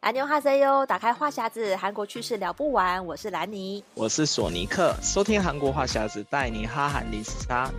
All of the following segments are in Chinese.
安妞哈塞哟，打开话匣子，韩国趣事聊不完。我是兰妮，我是索尼克，收听韩国话匣子，带你哈韩历史差。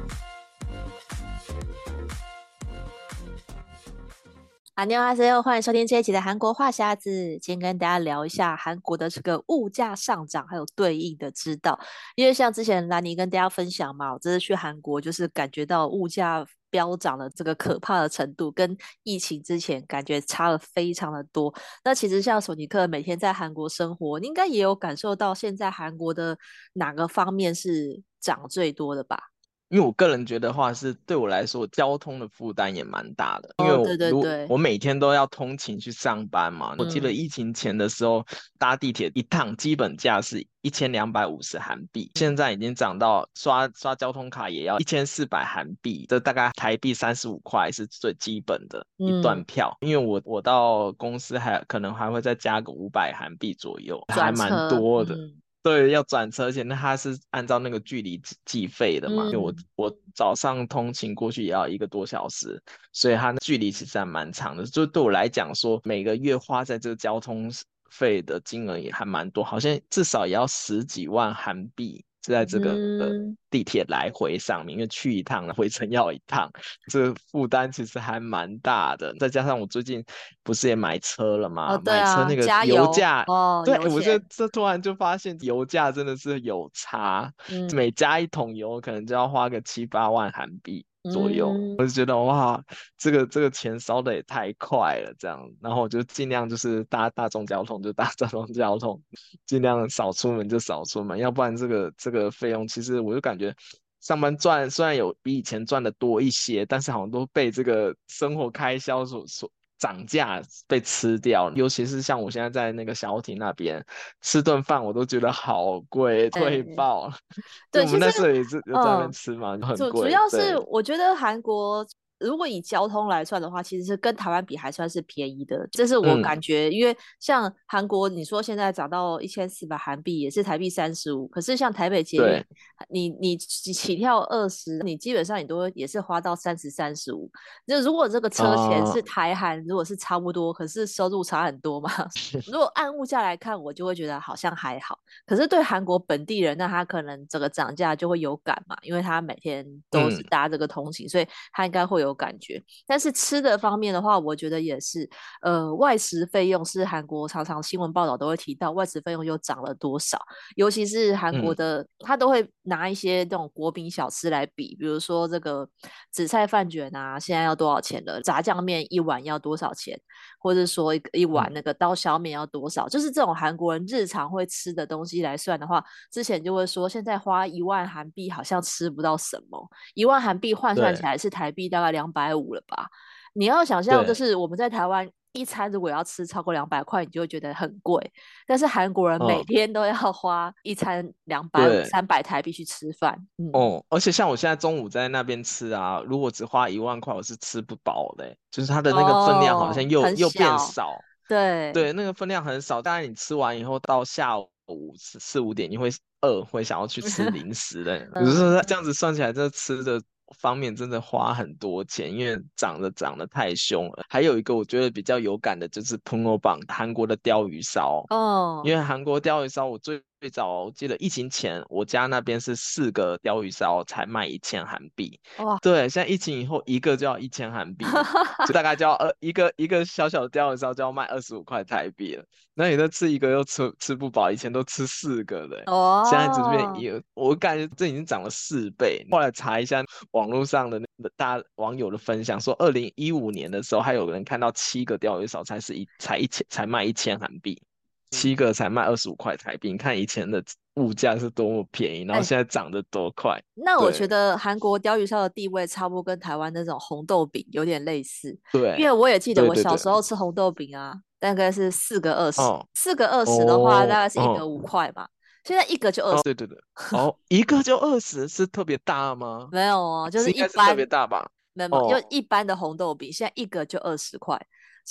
安妞哈塞哟，欢迎收听这一期的韩国话匣子。今天跟大家聊一下韩国的这个物价上涨，还有对应的知道。因为像之前兰妮跟大家分享嘛，我这次去韩国就是感觉到物价。飙涨的这个可怕的程度，跟疫情之前感觉差了非常的多。那其实像索尼克每天在韩国生活，你应该也有感受到现在韩国的哪个方面是涨最多的吧？因为我个人觉得话是对我来说，交通的负担也蛮大的。因为我、哦、对对对，我每天都要通勤去上班嘛。嗯、我记得疫情前的时候，搭地铁一趟基本价是一千两百五十韩币，现在已经涨到刷刷交通卡也要一千四百韩币，这大概台币三十五块是最基本的一段票。嗯、因为我我到公司还可能还会再加个五百韩币左右，还蛮多的。嗯对，要转车，而且那它是按照那个距离计费的嘛。因为、嗯、我我早上通勤过去也要一个多小时，所以它的距离其实还蛮长的。就对我来讲说，每个月花在这个交通费的金额也还蛮多，好像至少也要十几万韩币。是在这个地铁来回上面，嗯、因为去一趟回程要一趟，这个负担其实还蛮大的。再加上我最近不是也买车了吗？哦啊、买车那个油价，哦、对，我就这突然就发现油价真的是有差，嗯、每加一桶油可能就要花个七八万韩币。左右，嗯、我就觉得哇，这个这个钱烧的也太快了，这样，然后我就尽量就是搭大众交通就搭大众交通，尽量少出门就少出门，要不然这个这个费用其实我就感觉上班赚虽然有比以前赚的多一些，但是好像都被这个生活开销所所。涨价被吃掉，尤其是像我现在在那个小艇那边吃顿饭，我都觉得好贵，贵 爆了。对，我们那时候也是在那边吃嘛，就很贵。主要是我觉得韩国。如果以交通来算的话，其实是跟台湾比还算是便宜的，这是我感觉。嗯、因为像韩国，你说现在涨到一千四百韩币，也是台币三十五。可是像台北捷运，你你起跳二十，你基本上你都也是花到三十三十五。就如果这个车钱是台韩，哦、如果是差不多，可是收入差很多嘛。如果按物价来看，我就会觉得好像还好。可是对韩国本地人，那他可能这个涨价就会有感嘛，因为他每天都是搭这个通勤，嗯、所以他应该会有。感觉，但是吃的方面的话，我觉得也是，呃，外食费用是韩国常常新闻报道都会提到，外食费用又涨了多少？尤其是韩国的，嗯、他都会拿一些这种国民小吃来比，比如说这个紫菜饭卷啊，现在要多少钱了？炸酱面一碗要多少钱？或者说一一碗那个刀削面要多少？嗯、就是这种韩国人日常会吃的东西来算的话，之前就会说，现在花一万韩币好像吃不到什么，一万韩币换算起来是台币大概两。两百五了吧？你要想象，就是我们在台湾一餐如果要吃超过两百块，你就会觉得很贵。但是韩国人每天都要花一餐两百三百台币去吃饭。嗯、哦，而且像我现在中午在那边吃啊，如果只花一万块，我是吃不饱的。就是它的那个分量好像又、哦、又变少。对对，那个分量很少。当然你吃完以后到下午四五点，你会饿，会想要去吃零食的。有时候这样子算起来，这吃的。方面真的花很多钱，因为涨得涨得太凶了。还有一个我觉得比较有感的就是通欧榜韩国的鲷鱼烧哦，oh. 因为韩国鲷鱼烧我最。最早我记得疫情前，我家那边是四个鲷鱼烧才卖一千韩币。哇，对，现在疫情以后一个就要一千韩币，就大概就要二一个一个小小的鲷鱼烧就要卖二十五块台币了。那你都吃一个又吃吃不饱，以前都吃四个的，哦，现在这边也我感觉这已经涨了四倍。后来查一下网络上的那个大网友的分享，说二零一五年的时候还有人看到七个鲷鱼烧才是一才一千才卖一千韩币。七个才卖二十五块台币。你看以前的物价是多么便宜，然后现在涨得多快。欸、那我觉得韩国鲷鱼烧的地位差不多跟台湾那种红豆饼有点类似。对，因为我也记得我小时候吃红豆饼啊，大概是四个二十，四个二十的话，大概是一个五块吧。哦、现在一个就二十。哦。对对对。哦，一个就二十，是特别大吗？没有哦，就是一般。是特别大吧？没有，就一般的红豆饼，现在一个就二十块。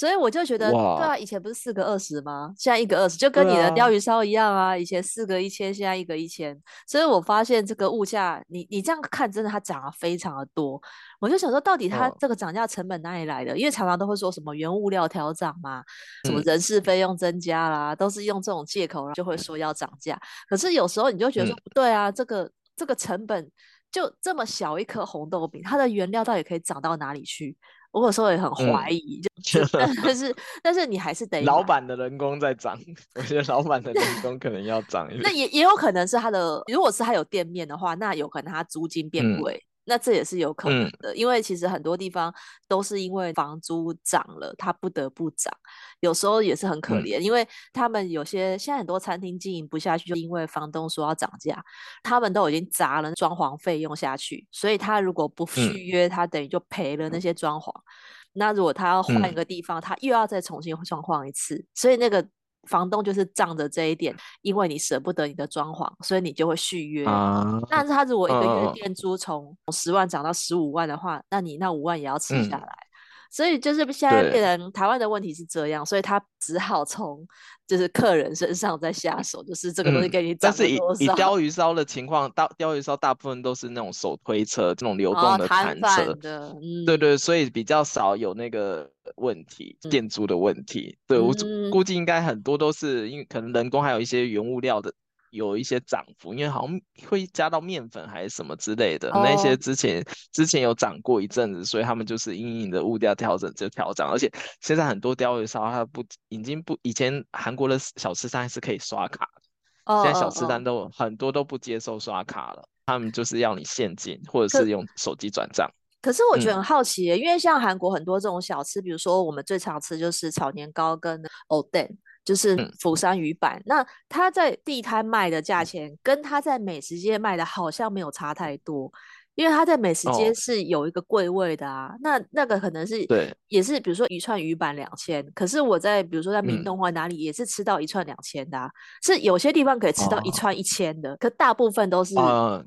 所以我就觉得，哇对啊，以前不是四个二十吗？现在一个二十，就跟你的鯛鱼烧一样啊。啊以前四个一千，现在一个一千。所以我发现这个物价，你你这样看，真的它涨了非常的多。我就想说，到底它这个涨价成本哪里来的？哦、因为常常都会说什么原物料调涨嘛，什么人事费用增加啦，嗯、都是用这种借口，就会说要涨价。可是有时候你就觉得说，不对啊，这个这个成本就这么小一颗红豆饼，它的原料到底可以涨到哪里去？我有时候也很怀疑，就 但是但是你还是得老板的人工在涨，我觉得老板的人工可能要涨一点。那也也有可能是他的，如果是他有店面的话，那有可能他租金变贵。嗯那这也是有可能的，嗯、因为其实很多地方都是因为房租涨了，他不得不涨。有时候也是很可怜，嗯、因为他们有些现在很多餐厅经营不下去，就因为房东说要涨价，他们都已经砸了装潢费用下去，所以他如果不续约，嗯、他等于就赔了那些装潢。那如果他要换一个地方，嗯、他又要再重新装潢一次，所以那个。房东就是仗着这一点，因为你舍不得你的装潢，所以你就会续约。Uh, 但是他如果一个月店租从十万涨到十五万的话，uh, 那你那五万也要吃下来。嗯所以就是现在变成台湾的问题是这样，所以他只好从就是客人身上再下手，就是这个东西给你涨、嗯。但是以以鲷鱼烧的情况，大鲷鱼烧大部分都是那种手推车，这种流动的摊车，哦嗯、对对，所以比较少有那个问题，店租的问题。嗯、对我估计应该很多都是因为可能人工还有一些原物料的。有一些涨幅，因为好像会加到面粉还是什么之类的，oh. 那些之前之前有涨过一阵子，所以他们就是因应的物价调整就调涨，而且现在很多鯛鱼烧它不已经不以前韩国的小吃摊是可以刷卡的，oh. 现在小吃摊都很多都不接受刷卡了，他们就是要你现金或者是用手机转账。可是我觉得很好奇耶，嗯、因为像韩国很多这种小吃，比如说我们最常吃就是炒年糕跟藕蛋。就是釜山鱼板，嗯、那它在地摊卖的价钱跟它在美食街卖的好像没有差太多，因为它在美食街是有一个柜位的啊，哦、那那个可能是对，也是比如说一串鱼板两千，可是我在比如说在明洞或哪里也是吃到一串两千的，啊，嗯、是有些地方可以吃到一串一千的，哦、可大部分都是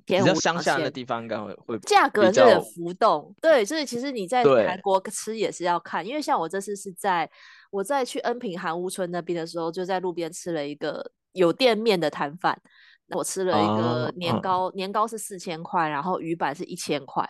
偏比较乡下的地方应该会会价格就有浮动，对，所以其实你在韩国吃也是要看，因为像我这次是在。我在去恩平韩屋村那边的时候，就在路边吃了一个有店面的摊贩。我吃了一个年糕，啊、年糕是四千块，然后鱼板是一千块，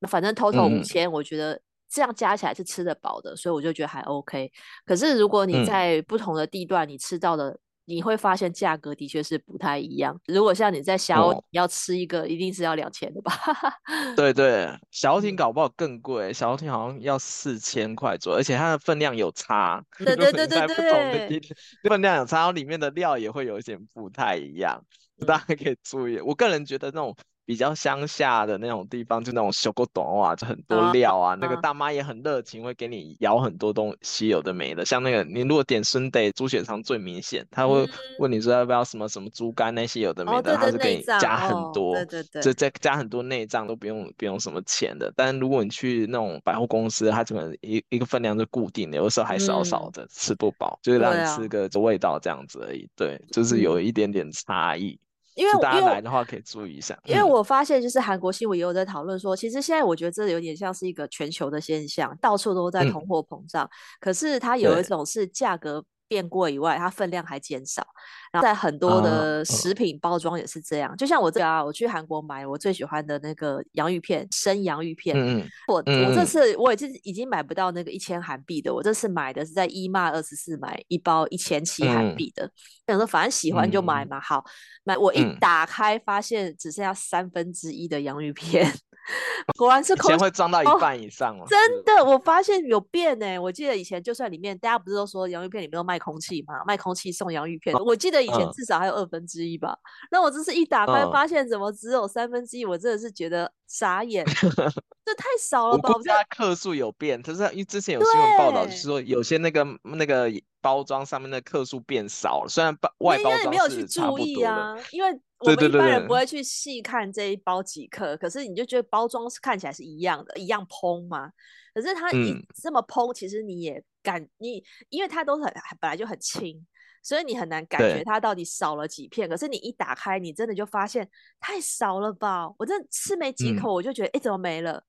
那反正 total 五千，我觉得这样加起来是吃得饱的，嗯、所以我就觉得还 OK。可是如果你在不同的地段，你吃到的。你会发现价格的确是不太一样。如果像你在小欧要吃一个，一定是要两千的吧？对对，小艇搞不好更贵，小艇好像要四千块左右，而且它的分量有差。对对对对对，分量有差，然后里面的料也会有一点不太一样，大家可以注意。我个人觉得那种。比较乡下的那种地方，就那种小锅短啊，就很多料啊。啊那个大妈也很热情，会给你舀很多东西，有的没的。像那个，你如果点顺德猪血肠最明显，他会问你说要不要什么什么猪肝那些有的没的，他、哦、是给你加很多，哦、对对对，就再加很多内脏都不用不用什么钱的。但如果你去那种百货公司，它可能一一个分量就固定的，有的时候还少少的，嗯、吃不饱，就是让你吃个味道这样子而已。对，就是有一点点差异。因为大家来的话可以注意一下，因为我发现就是韩国新闻也有在讨论说，其实现在我觉得这有点像是一个全球的现象，到处都在通货膨胀，可是它有一种是价格变贵以外，它分量还减少。然后在很多的食品包装也是这样，就像我这个啊，我去韩国买我最喜欢的那个洋芋片，生洋芋片。嗯我我这次我已经已经买不到那个一千韩币的，我这次买的是在 E-Mart 二十四买一包一千七韩币的。想说反正喜欢就买嘛，好买。我一打开发现只剩下三分之一的洋芋片，果然是空气会装到一半以上哦。真的，我发现有变呢。我记得以前就算里面大家不是都说洋芋片里面都卖空气嘛？卖空气送洋芋片，我记得以前至少还有二分之一吧。那我这是一打开发现怎么只有三分之一，我真的是觉得傻眼，这太少了吧？我家克数有变，可是因为之前有新闻报道，就是说有些那个那个包装上面的克数变少了，虽然包外包装是差不多的。因为你没有去注意啊，因为。我们一般人不会去细看这一包几克，可是你就觉得包装是看起来是一样的，一样蓬嘛。可是它一这么蓬，其实你也感你，因为它都是很本来就很轻，所以你很难感觉它到底少了几片。可是你一打开，你真的就发现太少了吧？我真的吃没几口，我就觉得哎、嗯，怎么没了？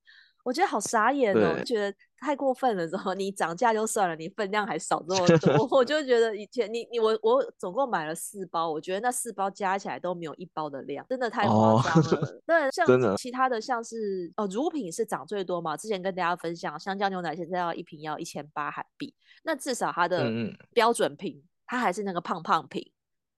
我觉得好傻眼哦，觉得太过分了。之后你涨价就算了，你分量还少这么多，我就觉得以前你你我我总共买了四包，我觉得那四包加起来都没有一包的量，真的太夸张了。那、哦，像其他的像是哦，乳品是涨最多嘛。之前跟大家分享，香蕉牛奶现在要一瓶要一千八韩币，那至少它的标准瓶、嗯、它还是那个胖胖瓶，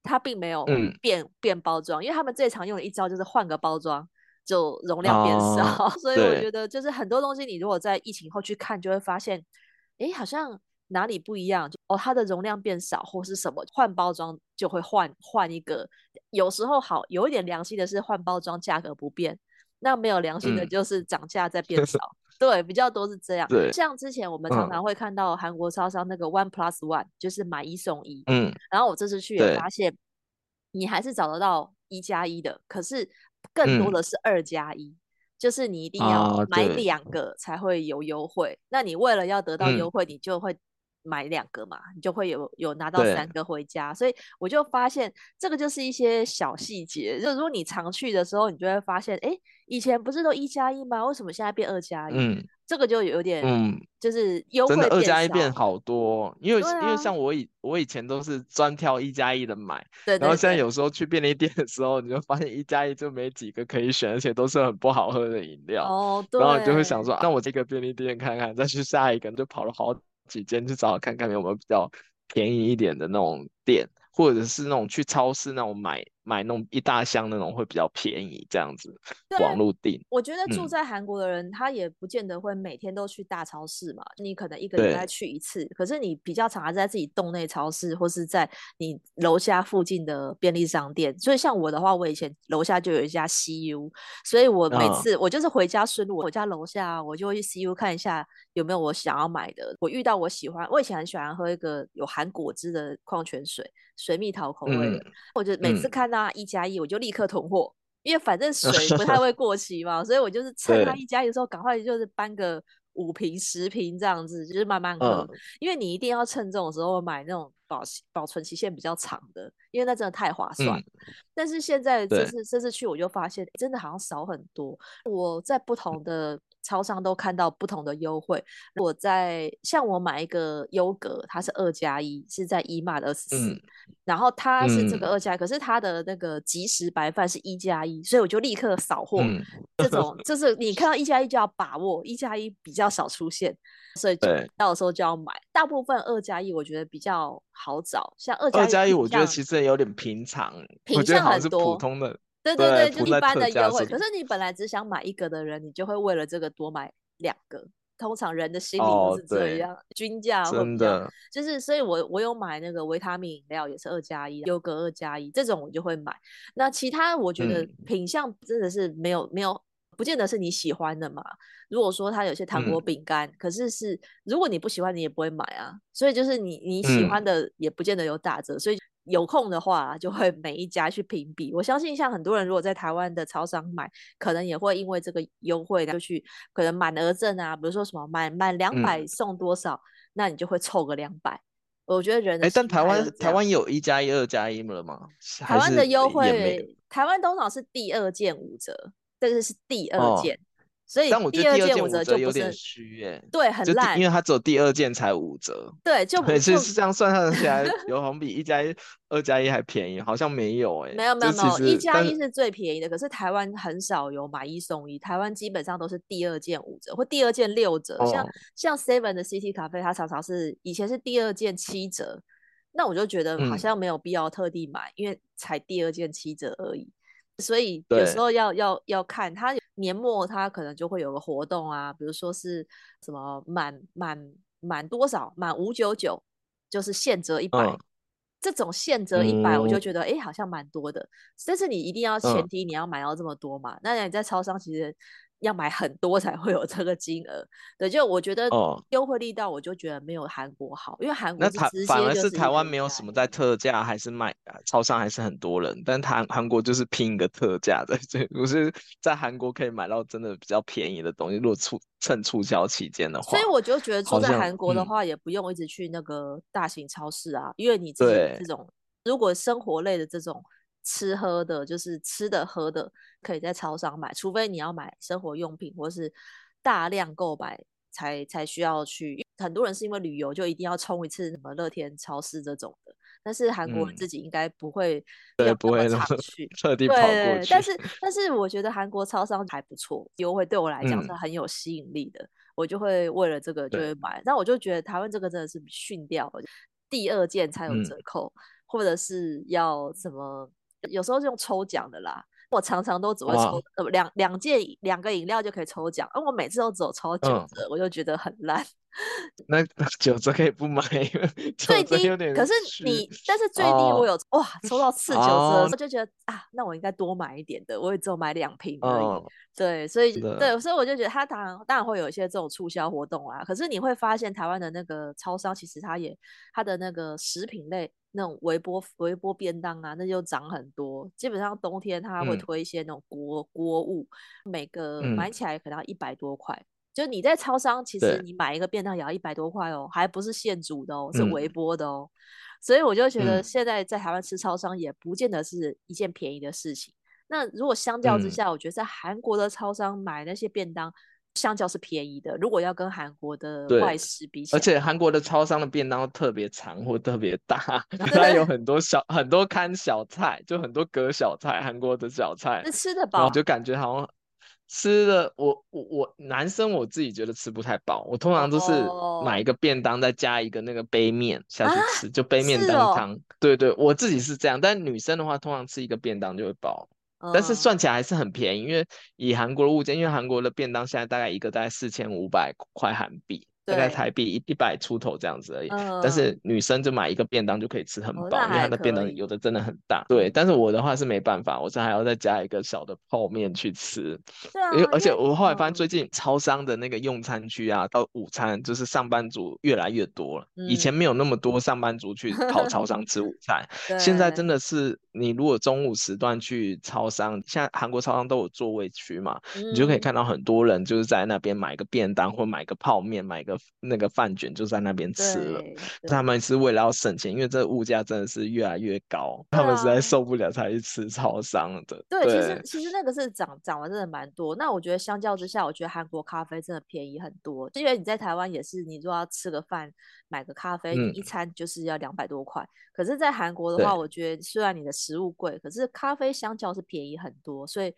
它并没有变、嗯、变包装，因为他们最常用的一招就是换个包装。就容量变少，哦，所以我觉得就是很多东西，你如果在疫情后去看，就会发现，哎，好像哪里不一样，就哦，它的容量变少，或是什么换包装就会换换一个。有时候好有一点良心的是换包装价格不变，那没有良心的就是涨价在变少，嗯。对，比较多是这样。对，像之前我们常常会看到韩国超商那个 One Plus One，就是买一送一。嗯，然后我这次去也发现，你还是找得到一加一的，可是。更多的是二加一，就是你一定要买两个才会有优惠。啊、那你为了要得到优惠，你就会买两个嘛，嗯、你就会有有拿到三个回家。所以我就发现这个就是一些小细节。就如果你常去的时候，你就会发现，哎、欸，以前不是都一加一吗？为什么现在变二加一？嗯。这个就有点，嗯，就是优惠二加一变好多，因为、啊、因为像我以我以前都是专挑一加一的买，对，然后现在有时候去便利店的时候，你就发现一加一就没几个可以选，而且都是很不好喝的饮料，哦，对，然后你就会想说，那我这个便利店看看，再去下一个，就跑了好几间去找看看有没有比较便宜一点的那种店，或者是那种去超市那种买。买那种一大箱那种会比较便宜，这样子网络订。我觉得住在韩国的人，他也不见得会每天都去大超市嘛。你可能一个礼拜去一次，可是你比较常还在自己洞内超市，或是在你楼下附近的便利商店。所以像我的话，我以前楼下就有一家 CU，所以我每次我就是回家顺路，我家楼下我就会去 CU 看一下有没有我想要买的。我遇到我喜欢，我以前很喜欢喝一个有含果汁的矿泉水。水蜜桃口味的，嗯、我就每次看到一加一，我就立刻囤货，因为反正水不太会 过期嘛，所以我就是趁它一加一的时候，赶快就是搬个五瓶十瓶这样子，就是慢慢喝，嗯。因为你一定要趁这种时候买那种保保存期限比较长的，因为那真的太划算，嗯。但是现在这次这次去，我就发现真的好像少很多。我在不同的。超商都看到不同的优惠。我在像我买一个优格，它是二加一，是在一码的二十四，然后它是这个二加一，可是它的那个即食白饭是一加一，所以我就立刻扫货。嗯、这种 就是你看到一加一就要把握，一加一比较少出现，所以就到时候就要买。大部分二加一我觉得比较好找，像二加一，我觉得其实有点平常，平常很多普通的。对对对，就一般的优惠。可是你本来只想买一个的人，你就会为了这个多买两个。通常人的心理都是这样，哦、均价真的就是，所以我我有买那个维他命饮料，也是二加一，优格二加一，这种我就会买。那其他我觉得品相真的是没有、嗯、没有，不见得是你喜欢的嘛。如果说它有些糖果饼干、嗯，可是是如果你不喜欢，你也不会买啊。所以就是你你喜欢的也不见得有打折，嗯、所以。有空的话，就会每一家去评比。我相信，像很多人如果在台湾的超商买，可能也会因为这个优惠，就去可能满额赠啊，比如说什么满满两百送多少、嗯，那你就会凑个两百。我觉得人哎、欸，但台湾台湾有一加一、二加一了吗？台湾的优惠，台湾通常是第二件五折，这个是第二件。哦所以，但我觉得第二件五折就有点虚耶，对，很烂，因为它只有第二件才五折，对，就每次是这样算算起来，有好像比一加一、二加一还便宜，好像没有哎，没有没有没有，一加一是最便宜的，可是台湾很少有买一送一，台湾基本上都是第二件五折或第二件六折，像、哦、像 Seven 的 City 咖啡，它常常是以前是第二件七折，那我就觉得好像没有必要特地买，嗯、因为才第二件七折而已。所以有时候要要要看它年末它可能就会有个活动啊，比如说是什么满满满多少满五九九，就是现折一百、嗯，这种现折一百我就觉得哎、嗯、好像蛮多的，但是你一定要前提你要买到这么多嘛，嗯、那你在超商其实。要买很多才会有这个金额，对，就我觉得优惠力道，我就觉得没有韩国好，因为韩国是直接反而是台湾没有什么在。特价，还是卖超商还是很多人，但韩韩国就是拼一个特价的，所以我是在韩国可以买到真的比较便宜的东西，如果促趁促销期间的话，所以我就觉得住在韩国的话，也不用一直去那个大型超市啊，嗯、因为你自己这种如果生活类的这种。吃喝的，就是吃的喝的，可以在超商买，除非你要买生活用品或是大量购买才才需要去。很多人是因为旅游就一定要冲一次什么乐天超市这种的，但是韩国人自己应该不会不会那么常去，嗯、特地跑过去。但是但是我觉得韩国超商还不错，优惠对我来讲是很有吸引力的，嗯，我就会为了这个就会买。那我就觉得台湾这个真的是逊掉了，第二件才有折扣，嗯，或者是要什么。有时候是用抽奖的啦，我常常都只会抽呃两两件两个饮料就可以抽奖，而我每次都只有抽九折，嗯，我就觉得很烂。那九折可以不买，最低可是你，但是最低我有、哦、哇抽到次九折，我就觉得啊，那我应该多买一点的，我也只有买两瓶而已。哦、对，所以对，所以我就觉得它当然当然会有一些这种促销活动啦，可是你会发现台湾的那个超商其实它也它的那个食品类。那种微波微波便当啊，那就涨很多。基本上冬天它会推一些那种锅锅、嗯、物，每个买起来可能要一百多块、嗯。就你在超商，其实你买一个便当也要一百多块哦，还不是现煮的哦，是微波的哦、嗯。所以我就觉得现在在台湾吃超商也不见得是一件便宜的事情。那如果相较之下，我觉得在韩国的超商买那些便当。相较是便宜的，如果要跟韩国的外食比起来，而且韩国的超商的便当特别长或特别大，它有很多小很多看小菜，就很多格小菜，韩国的小菜，那吃得饱，就感觉好像吃的我我我男生我自己觉得吃不太饱，我通常都是买一个便当再加一个那个杯面下去吃，啊、就杯面当汤、哦，对对，我自己是这样，但女生的话通常吃一个便当就会饱。但是算起来还是很便宜，因为以韩国的物价，因为韩国的便当现在大概一个大概四千五百块韩币。大概台币一一百出头这样子而已，嗯，但是女生就买一个便当就可以吃很饱，哦，因为它的便当有的真的很大。对，但是我的话是没办法，我是还要再加一个小的泡面去吃。对啊，因为而且我后来发现最近超商的那个用餐区啊，到午餐就是上班族越来越多了。嗯，以前没有那么多上班族去跑超商吃午餐，现在真的是你如果中午时段去超商，现在韩国超商都有座位区嘛，嗯，你就可以看到很多人就是在那边买个便当或买个泡面，买个。那个饭卷就在那边吃了，他们是为了要省钱，因为这物价真的是越来越高，啊，他们实在受不了才去吃超商的。对，对其实其实那个是涨涨了真的蛮多。那我觉得相较之下，我觉得韩国咖啡真的便宜很多。因为你在台湾也是，你如果要吃个饭买个咖啡，你，一餐就是要两百多块。可是，在韩国的话，我觉得虽然你的食物贵，可是咖啡相较是便宜很多。所以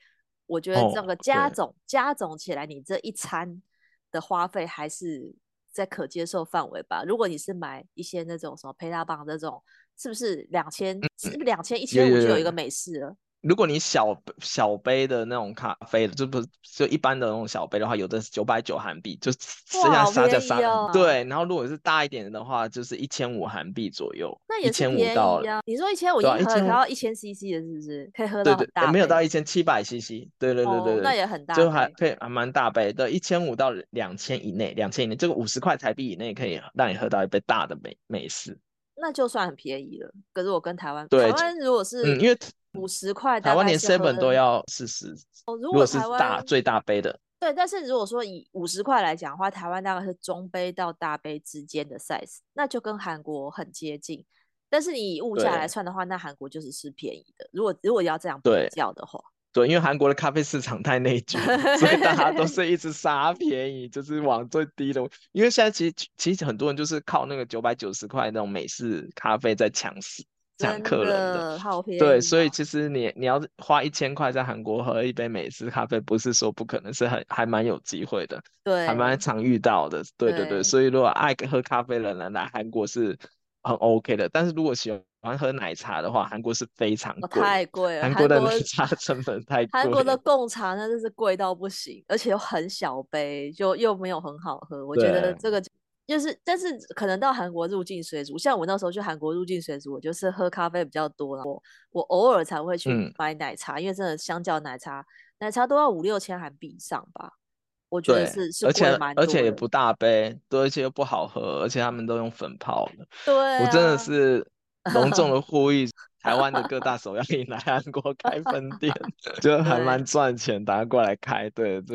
我觉得这个加总，哦，加总起来，你这一餐的花费还是。在可接受范围吧。如果你是买一些那种什么配大棒这种，是不是两千？是不是两千一千五就有一个美式了？如果你小小杯的那种咖啡，就不就一般的那种小杯的话，有的是九百九韩币，就剩下杀价杀。对，然后如果是大一点的话，就是一千五韩币左右。那也是便宜啊！你说一千五一盒，然后一千 CC 的，是不是？可以喝到大杯。对对，没有到一千七百 CC。对对对对对，哦、那也很大，就还可以还蛮大杯的，一千五到两千以内，两千以内，这个五十块台币以内可以让你喝到一杯大的美美式。那就算很便宜了。可是我跟台湾，台湾如果是嗯，因为。五十块，台湾连 seven 都要四十。哦，如果是大最大杯的，对，但是如果说以五十块来讲的话，台湾大概是中杯到大杯之间的 size，那就跟韩国很接近。但是你以物价来算的话，那韩国就是是便宜的。如果如果要这样比较的话，对，对，因为韩国的咖啡市场太内卷，所以大家都是一直杀便宜，就是往最低的。因为现在其实其实很多人就是靠那个九百九十块那种美式咖啡在抢食。讲客人的，好便宜，对，所以其实你你要花一千块在韩国喝一杯美式咖啡，不是说不可能，是很还蛮有机会的，对，还蛮常遇到的，对对对，对，所以如果爱喝咖啡的人来韩国是很 OK 的，但是如果喜欢欢喝奶茶的话，韩国是非常贵，太贵了。韩国的奶茶成本太贵。韩国的贡茶那真是贵到不行，而且又很小杯，就又没有很好喝。我觉得这个就是，但是可能到韩国入境水族，像我那时候去韩国入境水族，我就是喝咖啡比较多，我我偶尔才会去买奶茶，嗯、因为真的相较奶茶，奶茶都要五六千韩币以上吧。我觉得是是，而且而且也不大杯，对，而且又不好喝，而且他们都用粉泡的。对、啊，我真的是隆重的 呼吁台湾的各大手摇饮来韩国开分店，就还蛮赚钱，大家过来开，对，就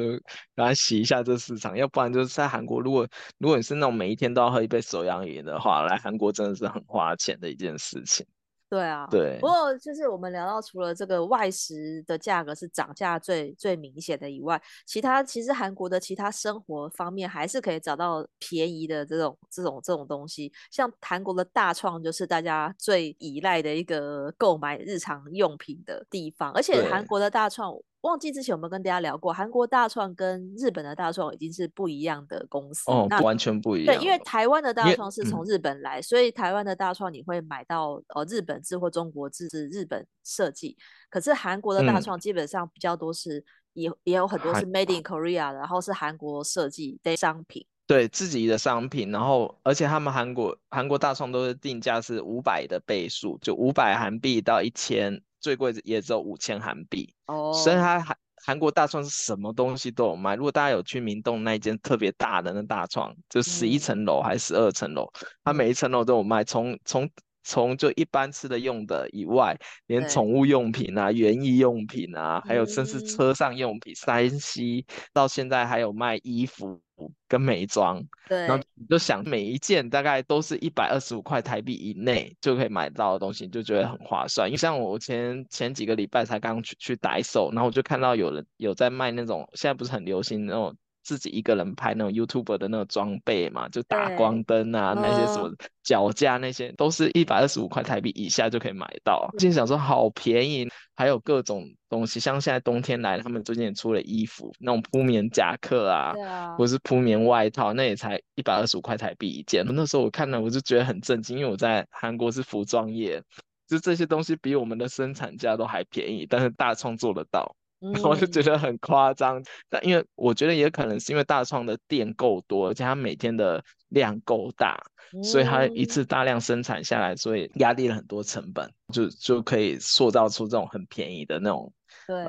赶快洗一下这市场，要不然就是在韩国，如果如果你是那种每一天都要喝一杯手摇饮的话，来韩国真的是很花钱的一件事情。对啊，对。不过就是我们聊到，除了这个外食的价格是涨价最最明显的以外，其他其实韩国的其他生活方面还是可以找到便宜的这种这种这种东西。像韩国的大创就是大家最依赖的一个购买日常用品的地方，而且韩国的大创。忘记之前有没有跟大家聊过，韩国大创跟日本的大创已经是不一样的公司哦，完全不一样。对，因为台湾的大创是从日本来，所以台湾的大创你会买到呃日本制或中国制是日本设计。可是韩国的大创基本上比较多是也、嗯、也有很多是 Made in Korea 的，然后是韩国设计的商品，对自己的商品。然后而且他们韩国韩国大创都是定价是五百的倍数，就五百韩币到一千。最贵也只有五千韩币。哦，所以它韩韩国大创是什么东西都有卖。如果大家有去明洞那一间特别大的那大创，就十一层楼还是十二层楼，它每一层楼都有卖，从从从就一般吃的用的以外，连宠物用品啊、园艺用品啊，还有甚至车上用品、三 C，到现在还有卖衣服。跟美妆，对，然后你就想每一件大概都是一百二十五块台币以内就可以买到的东西，就觉得很划算。因为像我前前几个礼拜才刚去去 Daiso，然后我就看到有人有在卖那种，现在不是很流行那种。自己一个人拍那种 YouTuber 的那种装备嘛，就打光灯啊，那些什么脚架那些，都是一百二十五块台币以下就可以买到。心想说好便宜，还有各种东西，像现在冬天来了，他们最近也出了衣服，那种铺棉夹克啊，啊或是铺棉外套，那也才一百二十五块台币一件。那时候我看了，我就觉得很震惊，因为我在韩国是服装业，就这些东西比我们的生产价都还便宜，但是大创做得到。我就觉得很夸张，但因为我觉得也可能是因为大创的店够多，而且它每天的量够大，所以它一次大量生产下来，所以压低了很多成本，就就可以塑造出这种很便宜的那种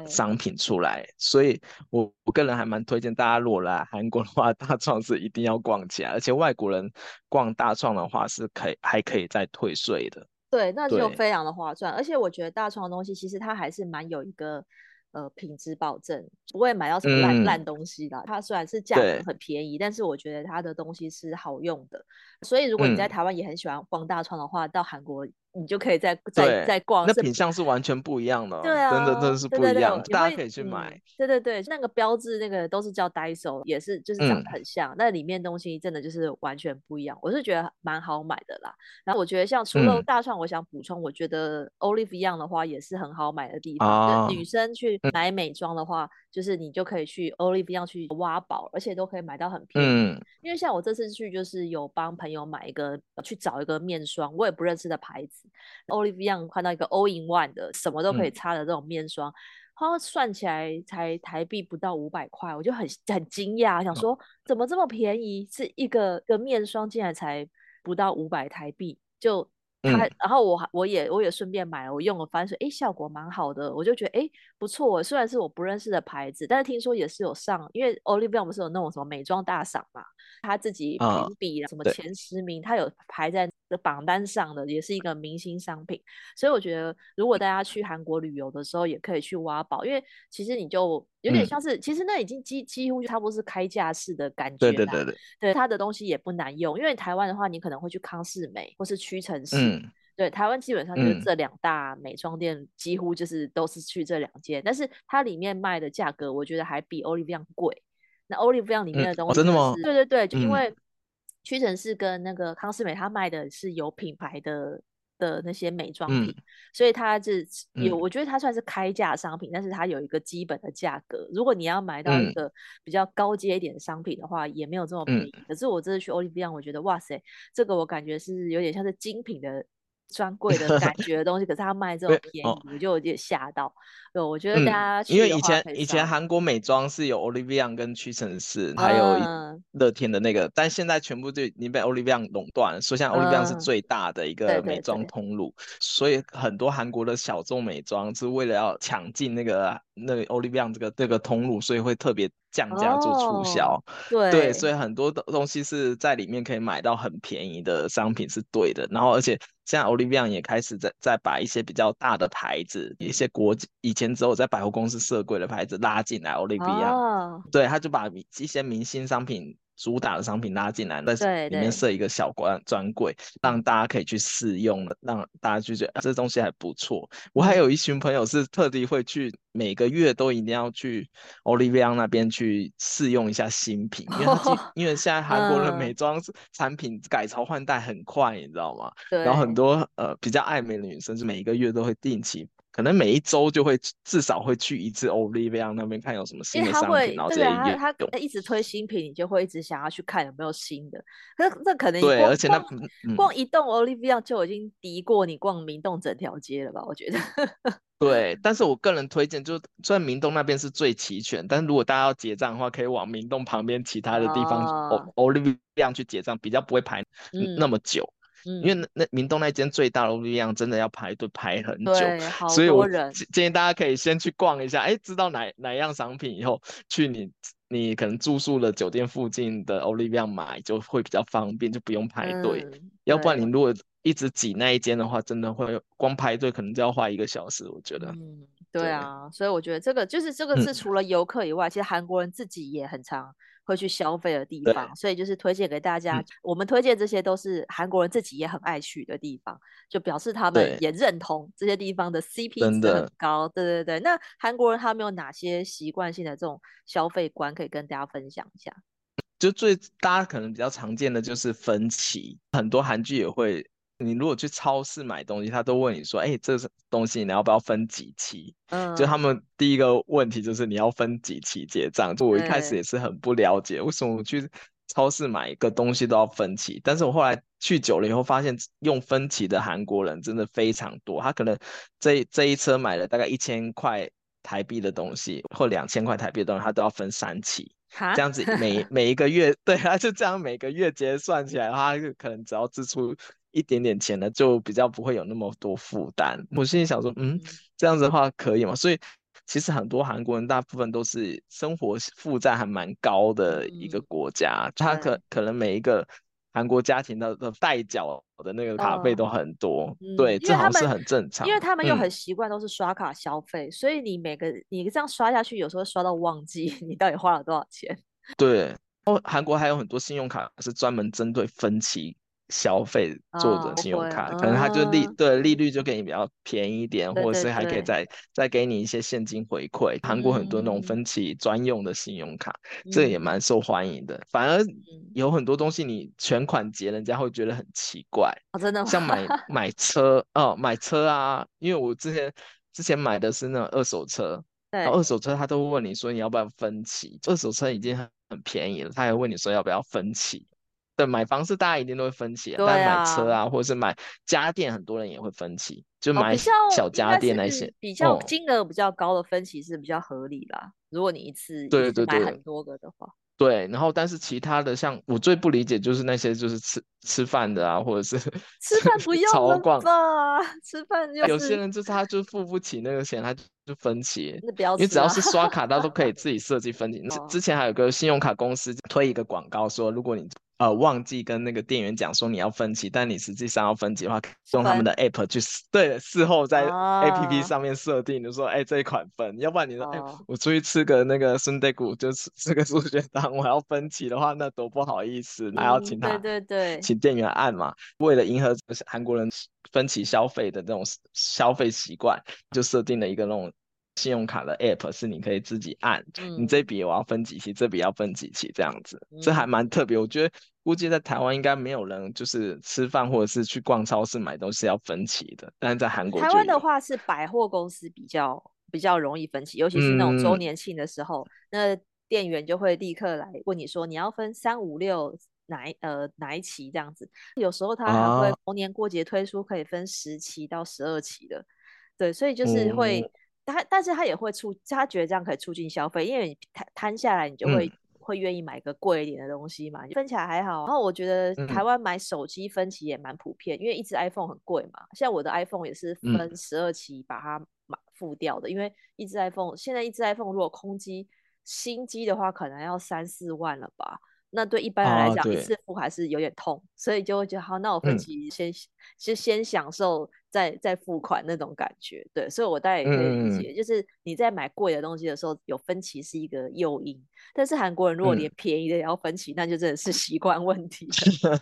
商品出来。所以我我个人还蛮推荐大家，如果来韩国的话，大创是一定要逛起来，而且外国人逛大创的话是可以还可以再退税的。对，那就非常的划算。而且我觉得大创的东西其实它还是蛮有一个。呃，品质保证不会买到什么烂烂、嗯、东西啦。它虽然是价格很便宜，但是我觉得它的东西是好用的。所以如果你在台湾也很喜欢逛大创的话，嗯、到韩国。你就可以再再再逛，那品相是完全不一样的，对啊，真的真的是不一样，大家可以去买。嗯、对对对，那个标志那个都是叫 Daiso，也是就是长得很像，那、嗯、里面东西真的就是完全不一样。我是觉得蛮好买的啦。然后我觉得像除了大创，我想补充，嗯、我觉得 Olive Young 的话也是很好买的地方。啊、女生去买美妆的话。嗯就是你就可以去 Olive Young 去挖宝，而且都可以买到很便宜。嗯，因为像我这次去，就是有帮朋友买一个，去找一个面霜，我也不认识的牌子。Olive Young 看到一个 All in One 的，什么都可以擦的这种面霜，它、嗯、算起来才台币不到五百块，我就很很惊讶，想说怎么这么便宜？是一个个面霜竟然才不到五百台币，就。他，然后我我也我也顺便买了，我用了，发现哎，效果蛮好的，我就觉得哎不错。虽然是我不认识的牌子，但是听说也是有上，因为 Young 不是有那种什么美妆大赏嘛，他自己评比什么前十名，他有排在的榜单上的，也是一个明星商品。所以我觉得，如果大家去韩国旅游的时候，也可以去挖宝，因为其实你就。有点像是，嗯、其实那已经几几乎差不多是开架式的感觉。对对对对，对它的东西也不难用，因为台湾的话，你可能会去康士美或是屈臣氏。嗯、对，台湾基本上就是这两大美妆店，嗯、几乎就是都是去这两间，但是它里面卖的价格，我觉得还比 Olive 贵。那 Olive 里面的东西，嗯哦，真的吗？对对对，就因为屈臣氏跟那个康斯美，它卖的是有品牌的。的那些美妆品，嗯、所以它是有，我觉得它算是开价商品，嗯、但是它有一个基本的价格。如果你要买到一个比较高阶一点的商品的话，嗯、也没有这么便宜。嗯、可是我这次去 Olive Young，我觉得哇塞，这个我感觉是有点像是精品的专柜的感 觉的东西，可是他卖这么便宜，我就有点吓到。对，我觉得大家、嗯、因为以前以前韩国美妆是有 Olivia 跟屈臣氏，还有乐天的那个，嗯、但现在全部就已经被 Olivia 垄断了。说像 Olivia 是最大的一个美妆通路，嗯、所以很多韩国的小众美妆是为了要抢进那个那个 Olivia 这个这个通路，所以会特别降价做促销。哦、对对，所以很多的东西是在里面可以买到很便宜的商品是对的。然后而且现在 Olivia 也开始在在把一些比较大的牌子，一些国际以前。只有在百货公司设柜的牌子拉进来，Olivia，、oh. 对，他就把一些明星商品主打的商品拉进来，在里面设一个小关专柜，让大家可以去试用，让大家就觉得、啊、这东西还不错。我还有一群朋友是特地会去每个月都一定要去 Olivia 那边去试用一下新品，因为他 因为现在韩国的美妆产品改朝换代很快，你知道吗？对。然后很多呃比较爱美的女生是每一个月都会定期。可能每一周就会至少会去一次 Olivia 那边看有什么新的商品，然后这些他他一直推新品，你就会一直想要去看有没有新的。可是这可能对，而且那逛、嗯、逛一栋 Olivia 就已经敌过你逛明洞整条街了吧？我觉得。对，但是我个人推荐，就虽然明洞那边是最齐全，但是如果大家要结账的话，可以往明洞旁边其他的地方、哦、Olivia 去结账，比较不会排那么久。嗯因为那那明洞那间最大的 Olivia 真的要排队排很久，所以我建议大家可以先去逛一下，哎，知道哪哪样商品以后，去你你可能住宿的酒店附近的 Olivia 买就会比较方便，就不用排队。嗯、要不然你如果一直挤那一间的话，真的会光排队可能就要花一个小时，我觉得。嗯，对啊，对，所以我觉得这个就是这个是除了游客以外，嗯、其实韩国人自己也很常。会去消费的地方，所以就是推荐给大家。嗯、我们推荐这些都是韩国人自己也很爱去的地方，就表示他们也认同这些地方的 CP 值很高。对对对，那韩国人他们有哪些习惯性的这种消费观可以跟大家分享一下？就最大家可能比较常见的就是分期，很多韩剧也会。你如果去超市买东西，他都问你说：“哎、欸，这是东西你要不要分几期？”嗯，就他们第一个问题就是你要分几期结账。就我一开始也是很不了解，为什么我去超市买一个东西都要分期？但是我后来去久了以后，发现用分期的韩国人真的非常多。他可能这这一车买了大概一千块台币的东西，或两千块台币的东西，他都要分三期，这样子每每一个月，对，他就这样每个月结算起来，他可能只要支出。一点点钱呢，就比较不会有那么多负担。我心里想说，嗯，这样子的话可以吗？所以其实很多韩国人大部分都是生活负债还蛮高的一个国家，嗯、他可可能每一个韩国家庭的的代缴的那个卡费都很多，嗯、对，这好像是很正常。因为他们又很习惯都是刷卡消费，嗯、所以你每个你这样刷下去，有时候刷到忘记 你到底花了多少钱。对，哦，韩国还有很多信用卡是专门针对分期。消费做的信用卡，哦、可能他就利、嗯、对利率就给你比较便宜一点，对对对，或者是还可以再再给你一些现金回馈。韩国很多那种分期专用的信用卡，嗯、这也蛮受欢迎的。反而有很多东西你全款结，人家会觉得很奇怪。哦、真的吗？像买 买车哦，买车啊，因为我之前之前买的是那种二手车，对然后二手车他都会问你说你要不要分期，二手车已经很很便宜了，他还问你说要不要分期。对，买房子大家一定都会分期，啊、但买车啊，或者是买家电，很多人也会分期，就买小家电那些，哦、比较金额比较高的分期是比较合理啦。哦、如果你一次对对对买很多个的话。对，然后但是其他的像我最不理解就是那些就是吃吃饭的啊，或者是 吃饭不 用了吧？吃饭有些人就是他就付不起那个钱，他就分期。那不要吃啊，因为只要是刷卡，他都可以自己设计分期。之前还有个信用卡公司推一个广告说，如果你呃，忘记跟那个店员讲说你要分期，但你实际上要分期的话，用他们的 app 去对事后在 app 上面设定，就说哎这一款分，要不然你说哎我出去吃个那个 Sunday 谷，就是吃个猪血汤，我要分期的话，那多不好意思，还要请他对对。对，请店员按嘛，为了迎合韩国人分期消费的那种消费习惯，就设定了一个那种。信用卡的 app，是你可以自己按，嗯、你这笔我要分几期，这笔要分几期，这样子，这还蛮特别。我觉得估计在台湾应该没有人就是吃饭或者是去逛超市买东西要分期的，但是在韩国，台湾的话是百货公司比较比较容易分期，尤其是那种周年庆的时候，嗯、那。店员就会立刻来问你说，你要分三五六哪一呃哪一期这样子。有时候他还会逢年过节推出可以分十期到十二期的，对，所以就是会。嗯他，但是他也会促，他觉得这样可以促进消费，因为你摊摊下来，你就会、嗯、会愿意买个贵一点的东西嘛，分起来还好。然后我觉得台湾买手机分期也蛮普遍，嗯、因为一只 iPhone 很贵嘛，像我的 iPhone 也是分十二期把它买付掉的，嗯、因为一只 iPhone 现在一只 iPhone 如果空机新机的话，可能要三四万了吧。那对一般人来讲，一次付还是有点痛，所以就会觉得好，那我分期先，就、嗯、先享受再再付款那种感觉。对，所以我大概也可以理解，嗯、就是你在买贵的东西的时候，有分期是一个诱因。但是韩国人如果连便宜的也要分期，嗯、那就真的是习惯问题。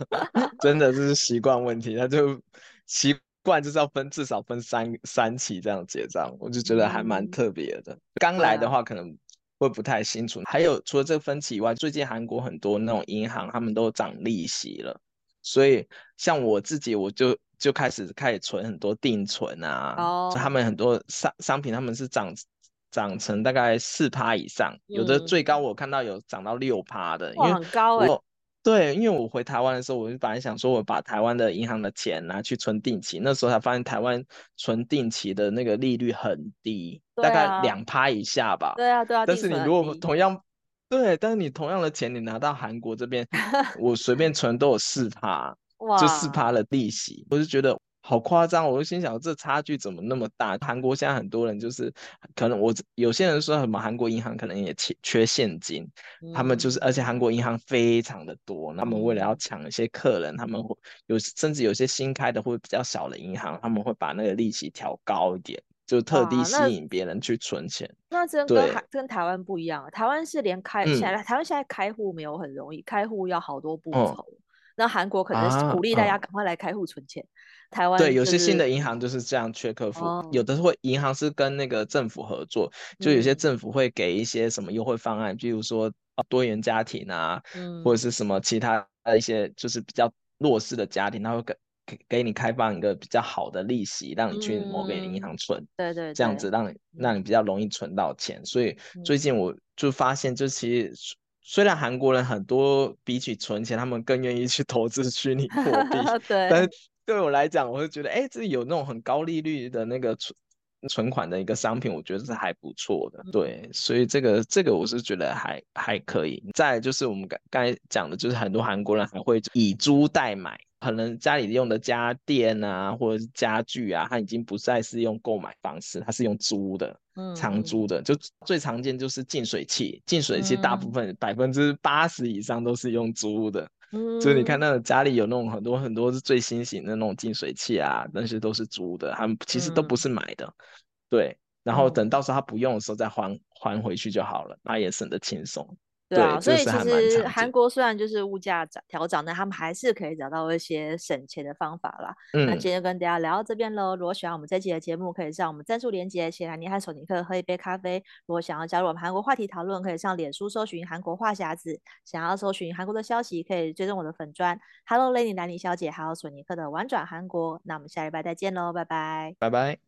真的是习惯问题，他就习惯就是要分至少分三三期这样结账，我就觉得还蛮特别的。刚、嗯、来的话可能。会不太清楚。还有除了这个分歧以外，最近韩国很多那种银行他们都涨利息了，所以像我自己我就就开始开始存很多定存啊。哦。他们很多商商品他们是涨涨成大概四趴以上，嗯、有的最高我看到有涨到六趴的，因为，很高哎、欸。对，因为我回台湾的时候，我就本来想说，我把台湾的银行的钱拿去存定期，那时候才发现台湾存定期的那个利率很低，啊、大概两趴以下吧。对啊，对啊。但是你如果同样，对，但是你同样的钱，你拿到韩国这边，我随便存都有四趴，就四趴的利息，我就觉得。好夸张！我就心想，这差距怎么那么大？韩国现在很多人就是，可能我有些人说什么韩国银行可能也缺缺现金，嗯、他们就是，而且韩国银行非常的多，他们为了要抢一些客人，他们会有甚至有些新开的或比较小的银行，他们会把那个利息调高一点，就特地吸引别人去存钱。那真跟对跟台湾不一样，台湾是连开现在、嗯、台湾现在开户没有很容易，开户要好多步骤。嗯那韩国可能是鼓励大家赶快来开户存钱，台湾、就是、对有些新的银行就是这样缺客户，哦、有的会银行是跟那个政府合作，就有些政府会给一些什么优惠方案，比、嗯、如说多元家庭啊，嗯、或者是什么其他的一些就是比较弱势的家庭，他会给给给你开放一个比较好的利息，让你去某个银行存，嗯、对，对对，这样子让你让你比较容易存到钱。所以最近我就发现，就其实。虽然韩国人很多比起存钱，他们更愿意去投资虚拟货币，对，但是对我来讲，我会觉得，哎，这有那种很高利率的那个存存款的一个商品，我觉得是还不错的，对，所以这个这个我是觉得还还可以。再来就是我们刚刚才讲的，就是很多韩国人还会以租代买。可能家里用的家电啊，或者是家具啊，它已经不再是用购买方式，它是用租的，嗯，长租的。就最常见就是净水器，净水器大部分百分之八十以上都是用租的。嗯，所以你看那种家里有那种很多很多是最新型的那种净水器啊，那些都是租的，他们其实都不是买的。嗯，对，然后等到时候他不用的时候再还还回去就好了，那也省得轻松。对啊，所以其实韩国虽然就是物价涨调涨，但他们还是可以找到一些省钱的方法啦。嗯，那今天就跟大家聊到这边喽。如果喜欢我们这期的节目，可以上我们赞助连接，请来你和索尼克喝一杯咖啡。如果想要加入我们韩国话题讨论，可以上脸书搜寻韩国话匣子。想要搜寻韩国的消息，可以追踪我的粉砖。Hello，Lenny 南妮小姐，还有索尼克的玩转韩国。那我们下礼拜再见喽，拜拜，拜拜。